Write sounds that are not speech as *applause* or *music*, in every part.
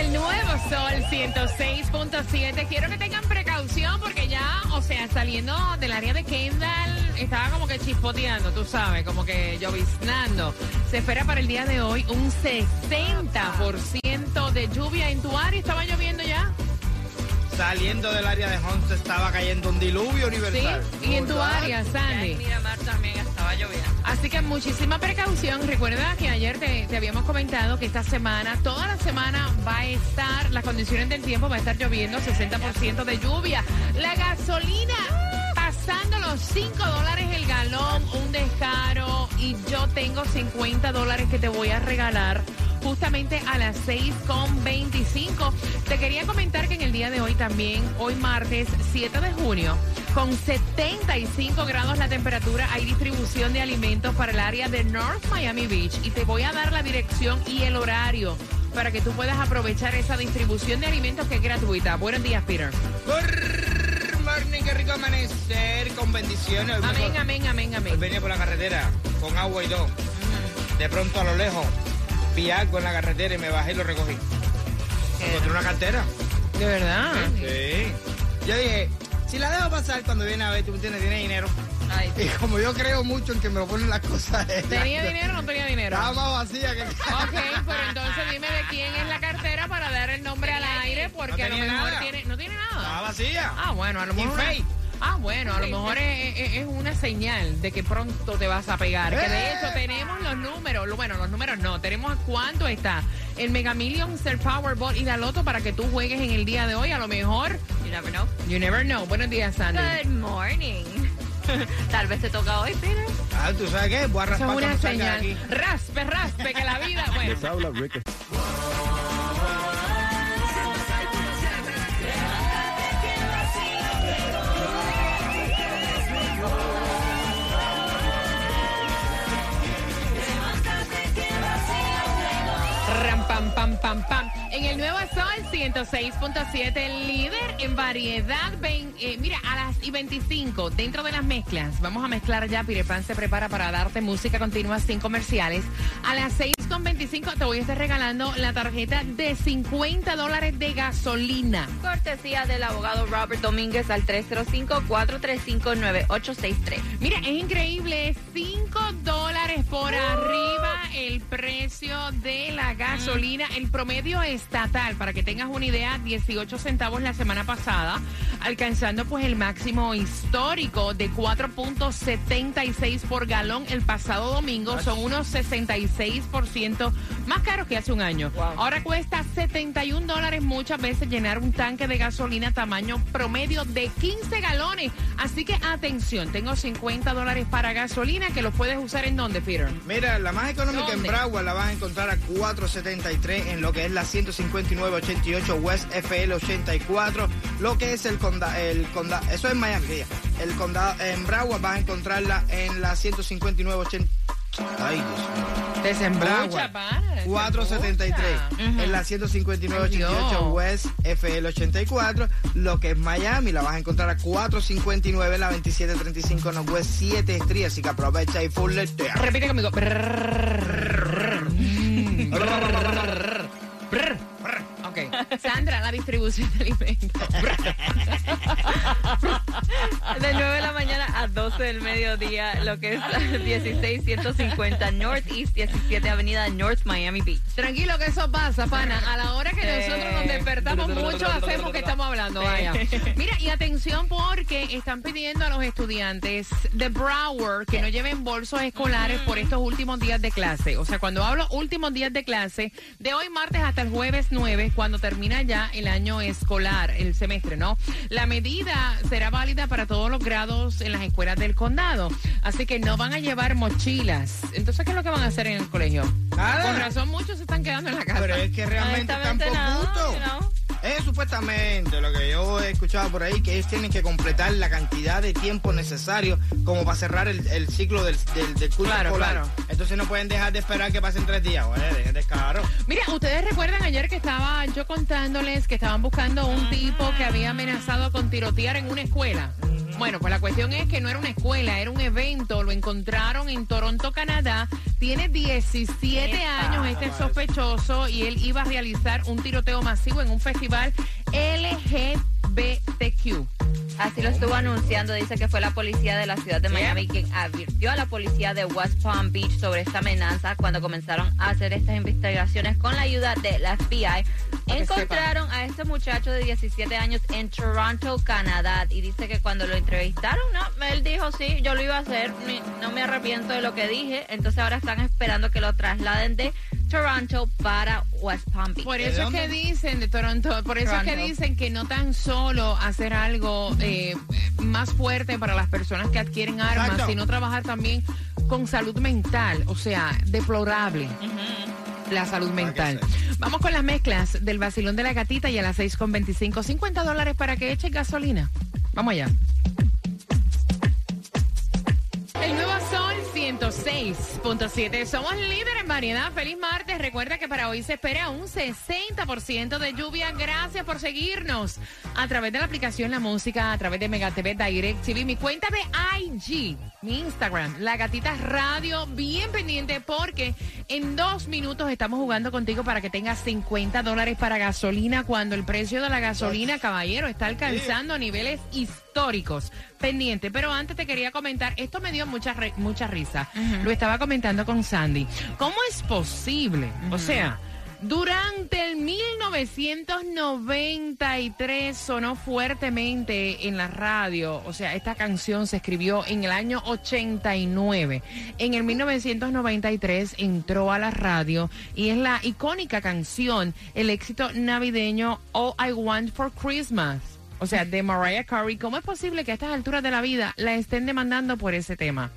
El nuevo sol 106.7, quiero que tengan precaución porque ya, o sea, saliendo del área de Kendall, estaba como que chispoteando, tú sabes, como que lloviznando. Se espera para el día de hoy un 60% de lluvia en tu área. ¿Estaba lloviendo ya? Saliendo del área de Honce estaba cayendo un diluvio Sí. universal. Y en tu área, Sandy. Miramar también estaba lloviendo. Así que muchísima precaución. Recuerda que ayer te, te habíamos comentado que esta semana, toda la semana va a estar, las condiciones del tiempo va a estar lloviendo, 60% de lluvia. La gasolina pasando los 5 dólares el galón, un descaro. Y yo tengo 50 dólares que te voy a regalar. Justamente a las 6.25. Te quería comentar que en el día de hoy también, hoy martes 7 de junio, con 75 grados la temperatura, hay distribución de alimentos para el área de North Miami Beach y te voy a dar la dirección y el horario para que tú puedas aprovechar esa distribución de alimentos que es gratuita. Buenos días, Peter. Good morning, qué rico amanecer con bendiciones. Hoy Amén, amén, amén, Hoy amén. venía por la carretera con agua y todo. De pronto a lo lejos vi algo en la carretera y me bajé y lo recogí. Encontré una cartera. De verdad. Sí. Yo dije, si la dejo pasar cuando viene a ver, tú entiendes, tiene dinero. Ay, Y como yo creo mucho en que me lo ponen las cosas. ¿Tenía dinero o no tenía dinero? Estaba más vacía que. Ok, pero entonces dime de quién es la cartera para dar el nombre al aire, porque No a lo mejor nada. tiene, no tiene nada. Estaba vacía. Ah, bueno, a lo Y mejor. Ah, bueno, a lo mejor es, es- es una señal de que pronto te vas a pegar. Que de hecho tenemos los números. Bueno, los números no. Tenemos cuánto está el Mega Millions, el Powerball y la Loto para que tú juegues en el día de hoy. A lo mejor, you never know. you never know. Buenos días, Sandy. Good morning. *laughs* Tal vez te toca hoy, Peter. Ah, ¿tú sabes qué? Voy a raspar es una señal. aquí. Raspe, raspe, que la vida. *laughs* Bueno. Les habla Rick pam, pam, pam, pam. En el Nuevo Sol 106.7, el líder en variedad. Ven, eh, mira, a las y 25, dentro de las mezclas, vamos a mezclar ya. Pirepan se prepara para darte música continua sin comerciales. A las 6.25 te voy a estar regalando la tarjeta de 50 dólares de gasolina. Cortesía del abogado Robert Domínguez al 305-435-9863. Mira, es increíble, 5 dólares por arriba el precio de la gasolina, el promedio estatal, para que tengas una idea, 18 centavos la semana pasada, alcanzando pues el máximo histórico de 4.76 por galón el pasado domingo, son unos 66% más caros que hace un año. Wow. Ahora cuesta 71 dólares muchas veces llenar un tanque de gasolina tamaño promedio de 15 galones. Así que atención, tengo 50 dólares para gasolina que los puedes usar en donde, Peter. Mira, la más económica en. Broward la vas a encontrar a 4.73 en lo que es la 159.88 West FL 84, lo que es el condado, el condado, eso es Miami, el condado en Broward vas a encontrarla en la 159.80. Ay, Dios mío. Desembucha, Broward, pana, 473 desembucha. en la 159.88 West FL 84 lo que es Miami la vas a encontrar a 459 en la 2735 no West 7 Street así que aprovecha y full Repite conmigo. Ok. *laughs* Sandra, la distribución de alimentos. *laughs* De 9 de la mañana a 12 del mediodía, lo que es 16150 Northeast 17 Avenida North Miami Beach. Tranquilo que eso pasa, pana. A la hora que nosotros nos despertamos mucho, hacemos que estamos hablando. Vaya. *laughs* Mira, y atención porque están pidiendo a los estudiantes de Broward que no lleven bolsos escolares por estos últimos días de clase. O sea, cuando hablo últimos días de clase, de hoy martes hasta el jueves 9, cuando termina ya el año escolar, el semestre, ¿no? La medida será válida para todos los grados en las escuelas del condado. Así que no van a llevar mochilas. Entonces, ¿qué es lo que van a hacer en el colegio? Nada. Con razón, muchos se están quedando en la casa. Pero es que realmente tampoco no, gusto. Know. Eh, supuestamente lo que yo he escuchado por ahí, que ellos tienen que completar la cantidad de tiempo necesario como para cerrar el, el ciclo del, del, del curso Claro, escolar. claro. Entonces no pueden dejar de esperar que pasen tres días. Oye, dejen descaro. Mira, ustedes recuerdan ayer que estaba yo contándoles que estaban buscando un tipo que había amenazado con tirotear en una escuela. Bueno, pues la cuestión es que no era una escuela, era un evento. Lo encontraron en Toronto, Canadá. Tiene 17 Epa. años este sospechoso y él iba a realizar un tiroteo masivo en un festival LGBTQ. Así lo estuvo anunciando. Dice que fue la policía de la ciudad de Miami quien advirtió a la policía de West Palm Beach sobre esta amenaza cuando comenzaron a hacer estas investigaciones con la ayuda de la FBI. Encontraron a este muchacho de 17 años en Toronto, Canadá. Y dice que cuando lo entrevistaron, no, él dijo, sí, yo lo iba a hacer. ni- No me arrepiento de lo que dije. Entonces ahora están esperando que lo trasladen de Toronto para West Palm Beach. Por ¿De eso es que dicen de Toronto, por eso es que dicen que no tan solo hacer algo eh, más fuerte para las personas que adquieren armas, Exacto. sino trabajar también con salud mental, o sea, deplorable. La salud mental. Vamos con las mezclas del vacilón de la gatita y a las 6.25. 50 dólares para que echen gasolina. Vamos allá. El nuevo Sol 106.7. Somos líderes en variedad. Feliz martes. Recuerda que para hoy se espera un 60% de lluvia. Gracias por seguirnos a través de la aplicación La Música, a través de Mega TV Direct TV, mi cuenta de IG, mi Instagram, La Gatita Radio. Bien pendiente porque en dos minutos estamos jugando contigo para que tengas 50 dólares para gasolina cuando el precio de la gasolina, caballero, está alcanzando niveles históricos. Pendiente, pero antes te quería comentar, esto me dio mucha, mucha risa. Lo estaba comentando con Sandy. ¿Cómo es posible? O sea, durante el 1993 sonó fuertemente en la radio, o sea, esta canción se escribió en el año 89. En el 1993 entró a la radio y es la icónica canción, el éxito navideño All I Want for Christmas. O sea, de Mariah Carey, ¿cómo es posible que a estas alturas de la vida la estén demandando por ese tema?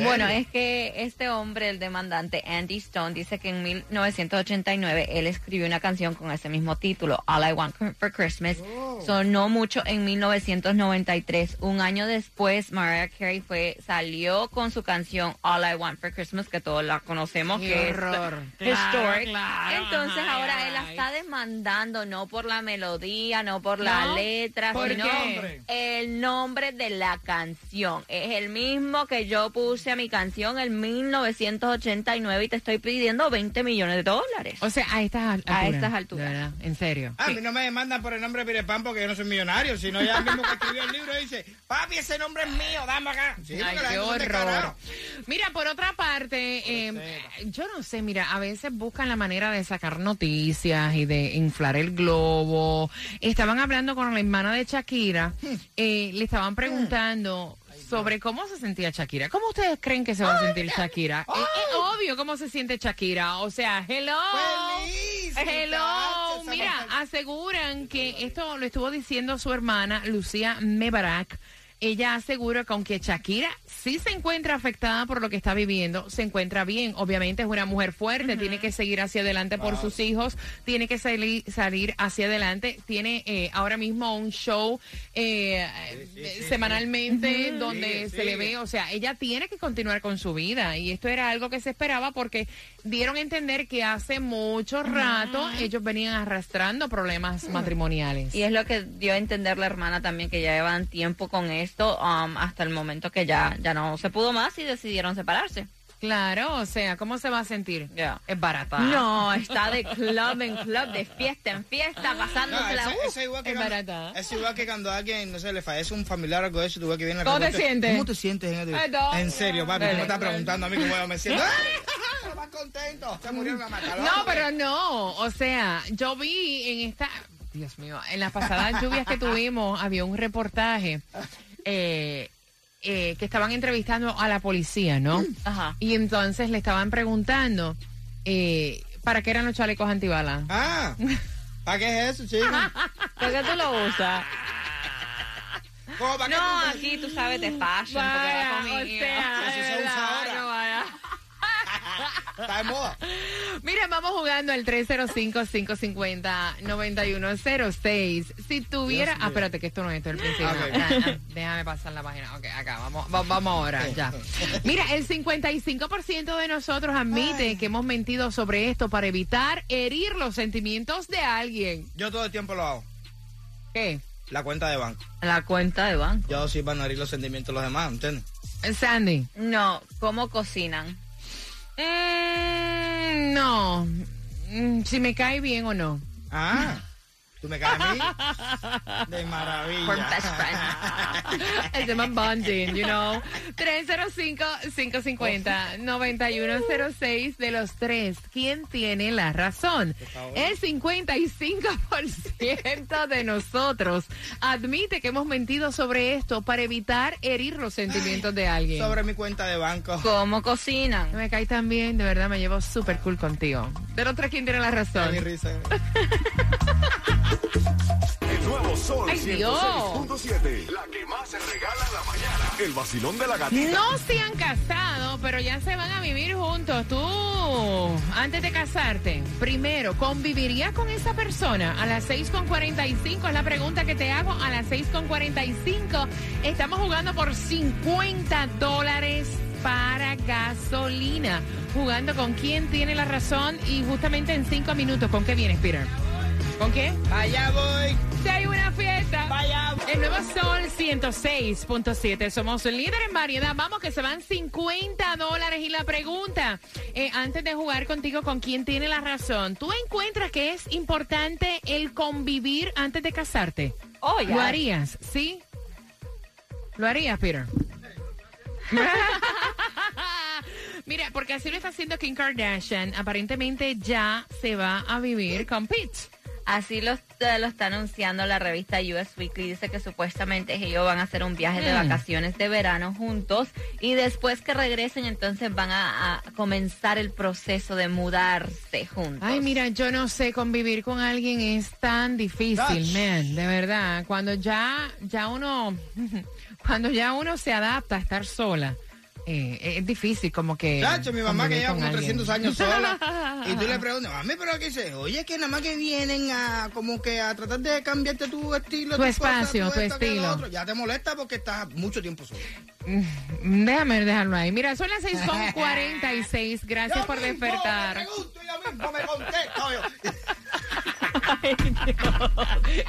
Bueno, es que este hombre, el demandante Andy Stone, dice que en 1989 él escribió una canción con ese mismo título, All I Want for Christmas. Sonó mucho en 1993. Un año después, Mariah Carey fue salió con su canción All I Want for Christmas, que todos la conocemos, Qué que horror. es Claro, Entonces ahora ay, él la está demandando no por la melodía, no por la ¿No? letra, ¿Por sino qué? el nombre de la canción. Es el mismo que yo puse a mi canción en 1989 y te estoy pidiendo 20 millones de dólares. O sea, a estas alturas. estas alturas. de verdad, en serio. A mí no me demandan por el nombre de Pirepan porque yo no soy millonario, sino ella mismo que escribió el libro dice, papi, ese nombre es mío, dame acá. Sí, Ay, qué horror. Mira, por otra parte, eh, yo no sé, mira, a veces buscan la manera de sacar noticias y de inflar el globo. Estaban hablando con la hermana de Shakira, eh, le estaban preguntando sobre cómo se sentía Shakira. ¿Cómo ustedes creen que se va a sentir Shakira? Es, es obvio cómo se siente Shakira. O sea, hello. Feliz, Hello, mira, aseguran que esto lo estuvo diciendo su hermana Lucía Mebarak. Ella asegura que aunque Shakira sí se encuentra afectada por lo que está viviendo, se encuentra bien. Obviamente es una mujer fuerte, tiene que seguir hacia adelante por sus hijos, tiene que salir, salir hacia adelante. Tiene eh, ahora mismo un show eh, eh, semanalmente donde Sí, se sí. le ve, o sea, ella tiene que continuar con su vida y esto era algo que se esperaba porque dieron a entender que hace mucho rato ellos venían arrastrando problemas matrimoniales. Y es lo que dio a entender la hermana también, que ya llevan tiempo con esto um, hasta el momento que ya, ya no se pudo más y decidieron separarse. Claro, o sea, ¿cómo se va a sentir? Ya. Es barata. No, está de club en club, de fiesta en fiesta, No, pasándosela. uh, eso es igual que es cuando, barata. es igual que cuando alguien, no sé, le fallece un familiar o algo de eso, tú ves que viene ¿Cómo te sientes? ¿Cómo te sientes? En, el- Ay, no. en serio, papi, tú me estás preguntando a mí cómo yo me siento. ¡Ay! Más contento. Se murió una mata. No, pero no, o sea, yo vi en esta, Dios mío, en las pasadas lluvias que tuvimos había un reportaje eh, eh, que estaban entrevistando a la policía, ¿no? Ajá. Y entonces le estaban preguntando eh, para qué eran los chalecos antibalas. Ah, ¿para qué es eso, chico? *laughs* ¿Por qué tú lo usas? ¿Cómo, para No, tú- aquí tú sabes de fashion, porque va Vaya, o sea, Eso se usa ahora. no vaya. *laughs* Está de moda. Mira, vamos jugando al 305-550-9106. Si tuviera... Ah, espérate, que esto no es esto es el principio. Ah, ah, Déjame pasar la página. Ok, acá, vamos, va- vamos ahora, ya. Mira, el 55% de nosotros admite que hemos mentido sobre esto para evitar herir los sentimientos de alguien. Yo todo el tiempo lo hago. ¿Qué? La cuenta de banco. La cuenta de banco. Yo sí van a herir los sentimientos de los demás, ¿entiendes? Sandy. No, ¿cómo cocinan? Mm, no. Mm, Si me cae bien o no. Ah, tú me caes a mí *laughs* de maravilla. best friend. *laughs* El tema bonding, you know. 305-550-9106 de los tres. ¿Quién tiene la razón? El 55% de nosotros admite que hemos mentido sobre esto para evitar herir los sentimientos de alguien. Sobre mi cuenta de banco. ¿Cómo cocinan? Me cae tan bien, de verdad me llevo súper cool contigo. De los tres, ¿quién tiene la razón? Mi risa. *laughs* El nuevo Sol Ay, Dios. 106.7. La que más se regala en la mañana. El vacilón de la gatita. No se han casado, pero ya se van a vivir juntos. Tú, antes de casarte, primero, ¿convivirías con esa persona? A las 6.45 es la pregunta que te hago. A las 6.45 estamos jugando por 50 dólares para gasolina. Jugando con quién tiene la razón y justamente en 5 minutos, ¿con qué vienes, Peter? ¿Con qué? Allá voy. Si hay una fiesta. Vaya. El nuevo Sol 106.7. Somos líder en variedad. Vamos, que se van 50 dólares. Y la pregunta, eh, antes de jugar contigo, ¿con quién tiene la razón? ¿Tú encuentras que es importante el convivir antes de casarte? Oh, ya. ¿Lo harías? ¿Sí? ¿Lo harías, Peter? *laughs* Mira, porque así lo está haciendo Kim Kardashian. Aparentemente ya se va a vivir con Pete. Así lo, eh, lo está anunciando la revista US Weekly. Dice que supuestamente ellos van a hacer un viaje de Mm. vacaciones de verano juntos y después que regresen entonces van a, a comenzar el proceso de mudarse juntos. Ay, mira, yo no sé, convivir con alguien es tan difícil, man, de verdad. Cuando ya, ya uno, *laughs* cuando ya uno se adapta a estar sola, eh, es difícil como que... Chacho, mi mamá que lleva como alguien. 300 años sola. y tú le *laughs* preguntas, mami, pero ¿qué dice? Oye, que nada más que vienen a como que a tratar de cambiarte tu estilo. Tu espacio, tu esto, estilo. otro. Ya te molesta porque estás mucho tiempo solo. Mm, Déjame dejarlo ahí. Mira, son las 6 con *laughs* 46. Gracias Yo por mismo despertar. Me pregunto, yo mismo me contesto. yo.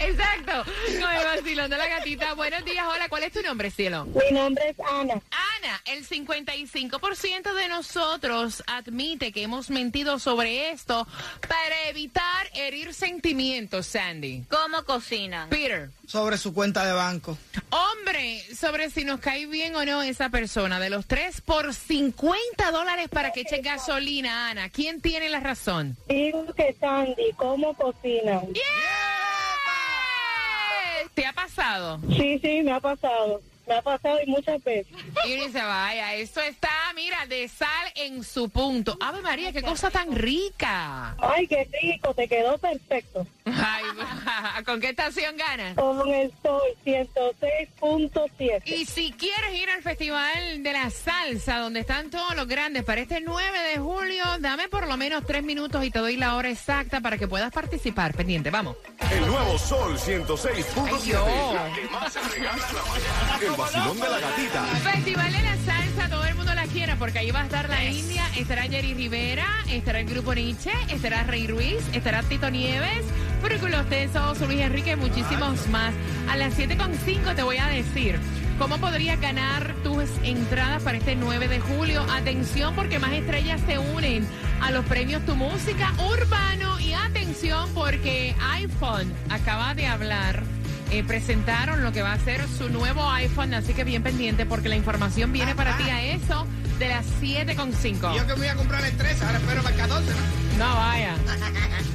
Exacto. Con el vacilón de la gatita. Buenos días, hola. ¿Cuál es tu nombre, cielo? Mi nombre es Ana. Ana, el 55% de nosotros admite que hemos mentido sobre esto para evitar herir sentimientos, Sandy. ¿Cómo cocinan? Peter, Sobre su cuenta de banco. hombre, sobre si nos cae bien o no esa persona, de los tres por 50 dólares para que eche gasolina, Ana. ¿Quién tiene la razón? Digo que Sandy, ¿cómo cocinan? ¡Yeah! ¿Te ha pasado? Sí, sí, me ha pasado. Me ha pasado y muchas veces. Uno dice, vaya, esto está, mira, de sal en su punto. Ave María, qué cosa tan rica. Ay, qué rico, te quedó perfecto. Ay, *laughs* ¿con qué estación ganas? Con el sol 106.7. Y si quieres ir al Festival de la Salsa, donde están todos los grandes, para este 9 de julio, dame por lo menos tres minutos y te doy la hora exacta para que puedas participar. Pendiente, vamos. El nuevo Sol 106.7. Ay, Dios. La que más se regala en la mañana. El vacilón de la gatita. Festival de la Salsa, quiere porque ahí va a estar la India, estará Jerry Rivera, estará el grupo Nietzsche, estará Rey Ruiz, estará Tito Nieves, Fúrculos Tesos, Luis Enrique y muchísimos más. A las 7.5 te voy a decir cómo podrías ganar tus entradas para este 9 de julio. Atención porque más estrellas se unen a los premios Tu Música Urbano y atención porque iPhone acaba de hablar eh, presentaron lo que va a ser su nuevo iPhone, así que bien pendiente porque la información viene para ti a eso de las 7.5. Yo que voy a comprar el 13, ahora espero para el 14, ¿no? No vaya. *laughs*